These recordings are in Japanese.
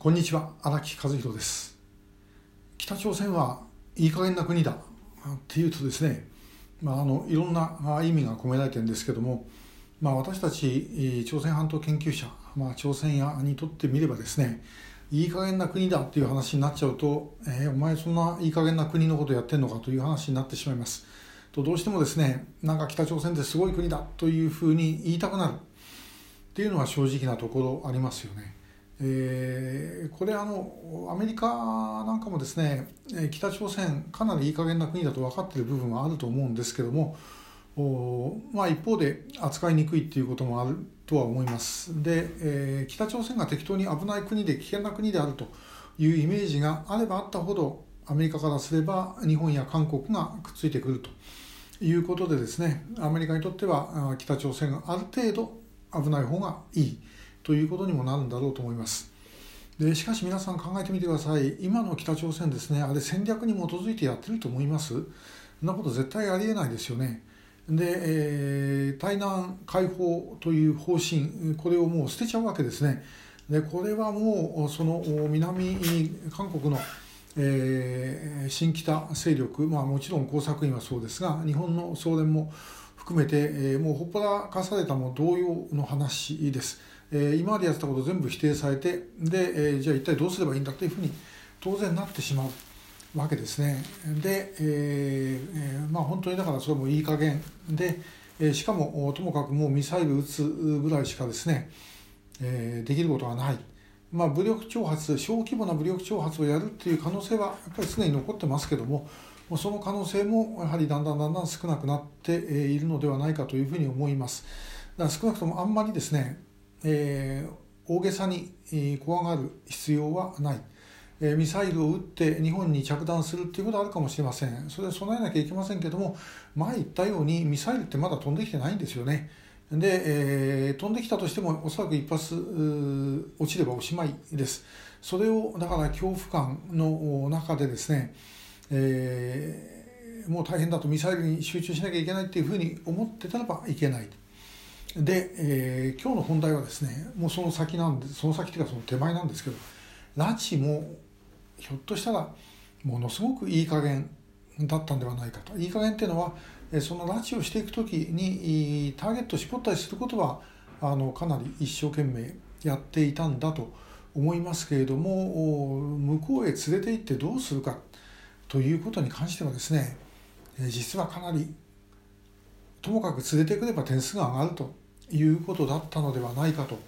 こんにちは荒木和弘です。北朝鮮はいい加減な国だっていうとですね、まあ、あのいろんな意味が込められてるんですけども、まあ、私たち朝鮮半島研究者、まあ、朝鮮屋にとってみればですねいい加減な国だっていう話になっちゃうと、えー、お前そんないい加減な国のことやってんのかという話になってしまいます。とどうしてもですねなんか北朝鮮ってすごい国だというふうに言いたくなる。っていうのは正直なところありますよね。えー、これあのアメリカなんかもですね北朝鮮かなりいい加減な国だと分かっている部分はあると思うんですけども、まあ、一方で扱いにくいっていうこともあるとは思いますで、えー、北朝鮮が適当に危ない国で危険な国であるというイメージがあればあったほどアメリカからすれば日本や韓国がくっついてくるということでですねアメリカにとっては北朝鮮がある程度危ない方がいい。ということにもなるんだろうと思います。でしかし皆さん考えてみてください。今の北朝鮮ですねあれ戦略に基づいてやってると思います？そんなこと絶対ありえないですよね。で、えー、対南解放という方針これをもう捨てちゃうわけですね。でこれはもうその南韓国の、えー、新北勢力、まあ、もちろん工作員はそうですが日本の総連も含めて、えー、もうほっぽらかされたも同様の話です。え今までやってたこと全部否定されてで、えじゃあ一体どうすればいいんだというふうに当然なってしまうわけですね。で、えー、まあ本当にだからそれもいい加減で、えしかもともかくもうミサイル撃つぐらいしかですね、えできることはない。まあ、武力挑発小規模な武力挑発をやるっていう可能性はやっぱり常に残ってますけどもその可能性もやはりだんだんだんだん少なくなっているのではないかというふうに思います。だから少なくともあんまりですねえー、大げさにえ怖がる必要はない、えー、ミサイルを撃って日本に着弾するっていうことはあるかもしれません。それは備えなきゃいけませんけども前言ったようにミサイルってまだ飛んできてないんですよね。で、えー、飛んできたとしてもおそらく一発落ちればおしまいです。それをだから恐怖感の中でですね、えー、もう大変だとミサイルに集中しなきゃいけないっていうふうに思ってたらばいけない。で、えー、今日の本題はですねもうその先なんでその先っていうかその手前なんですけど拉致もひょっとしたらものすごくいい加減だったんではないかと。いい加減っていうのはその拉致をしていく時にターゲットを絞ったりすることはあのかなり一生懸命やっていたんだと思いますけれども向こうへ連れて行ってどうするかということに関してはですね実はかなりともかく連れてくれば点数が上がると。いうことだったのではないかと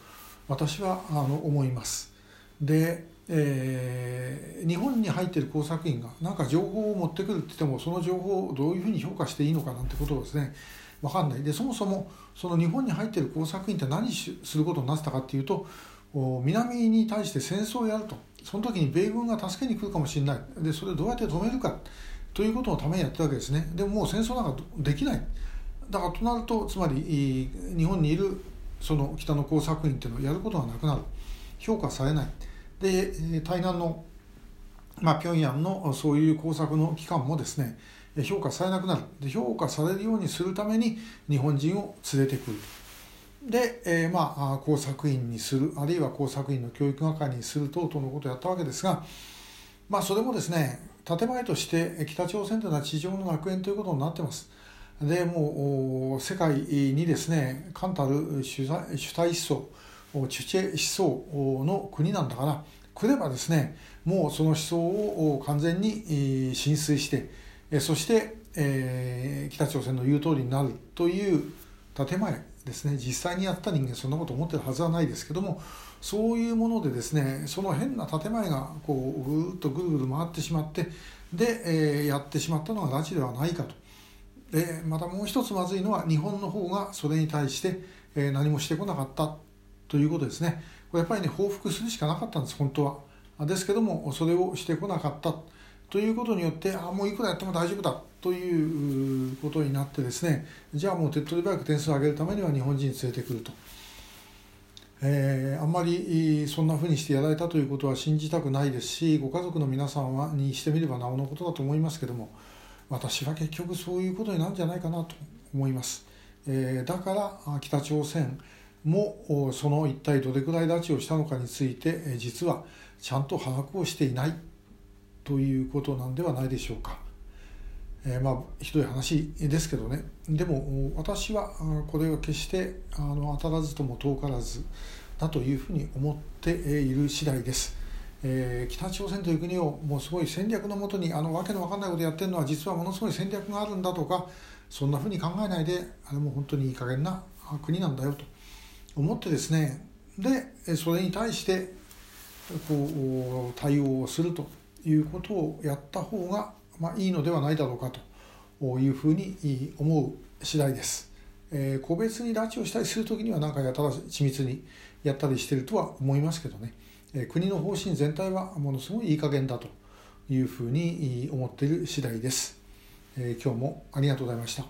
私はあの思います。で、えー、日本に入っている工作員が何か情報を持ってくるって言ってもその情報をどういうふうに評価していいのかなんてことをですね分かんない。でそもそもその日本に入っている工作員って何することになってたかっていうと南に対して戦争をやると。その時に米軍が助けに来るかもしれない。でそれをどうやって止めるかということのためにやってるわけですね。でももう戦争なんかできない。だからとなるとつまり日本にいるその北の工作員っていうのをやることがなくなる。評価されない。で対南の、まあ、平壌のそういう工作の機関もですね評価されなくなる。で評価されるようにするために日本人を連れてくる。で、えー、まあ工作員にするあるいは工作員の教育係にする等々のことをやったわけですがまあそれもですね建前として北朝鮮というのは地上の楽園ということになってます。でもう世界にですね冠たる主主体思想チュチェ思想の国なんだから来ればですねもうその思想を完全に浸水してそして、えー、北朝鮮の言う通りになるという建前ですね。実際にやった人間そんなこと思ってるはずはないですけどもそういうものでですねその変な建前がこうぐーっとぐるぐる回ってしまってで、えー、やってしまったのが拉致ではないかと。でまたもう一つまずいのは日本の方がそれに対して、え何もしてこなかったということですね。これやっぱりね報復するしかなかったんです本当は。ですけどもそれをしてこなかったということによってあもういくらやっても大丈夫だということになってですね。じゃあもう手っ取り早く点数を上げるためには日本人連れてくると、えー、あんまりそんなふうにしてやられたということは信じたくないですしご家族の皆さんはにしてみればなおのことだと思いますけども。私は結局そういうことになるんじゃないかなと思います。えー、だから北朝鮮もその一体どれくらい拉致をしたのかについて実はちゃんと把握をしていないということなんではないでしょうか。えー、まあひどい話ですけどねでも私はこれは決してあの当たらずとも遠からずだというふうに思っている次第です。えー、北朝鮮という国をもうすごい戦略のもとにあのわけのわかんないことやってるのは実はものすごい戦略があるんだとかそんなふうに考えないであれも本当にいい加減な国なんだよと思ってですねでそれに対してこう対応をするということをやった方が、まあ、いいのではないだろうかというふうに思う次第です。えー、個別に拉致をしたりする時には何かやたら緻密にやったりしてるとは思いますけどね、国の方針全体はものすごいいい加減だというふうに思っている次第です。え、今日もありがとうございました。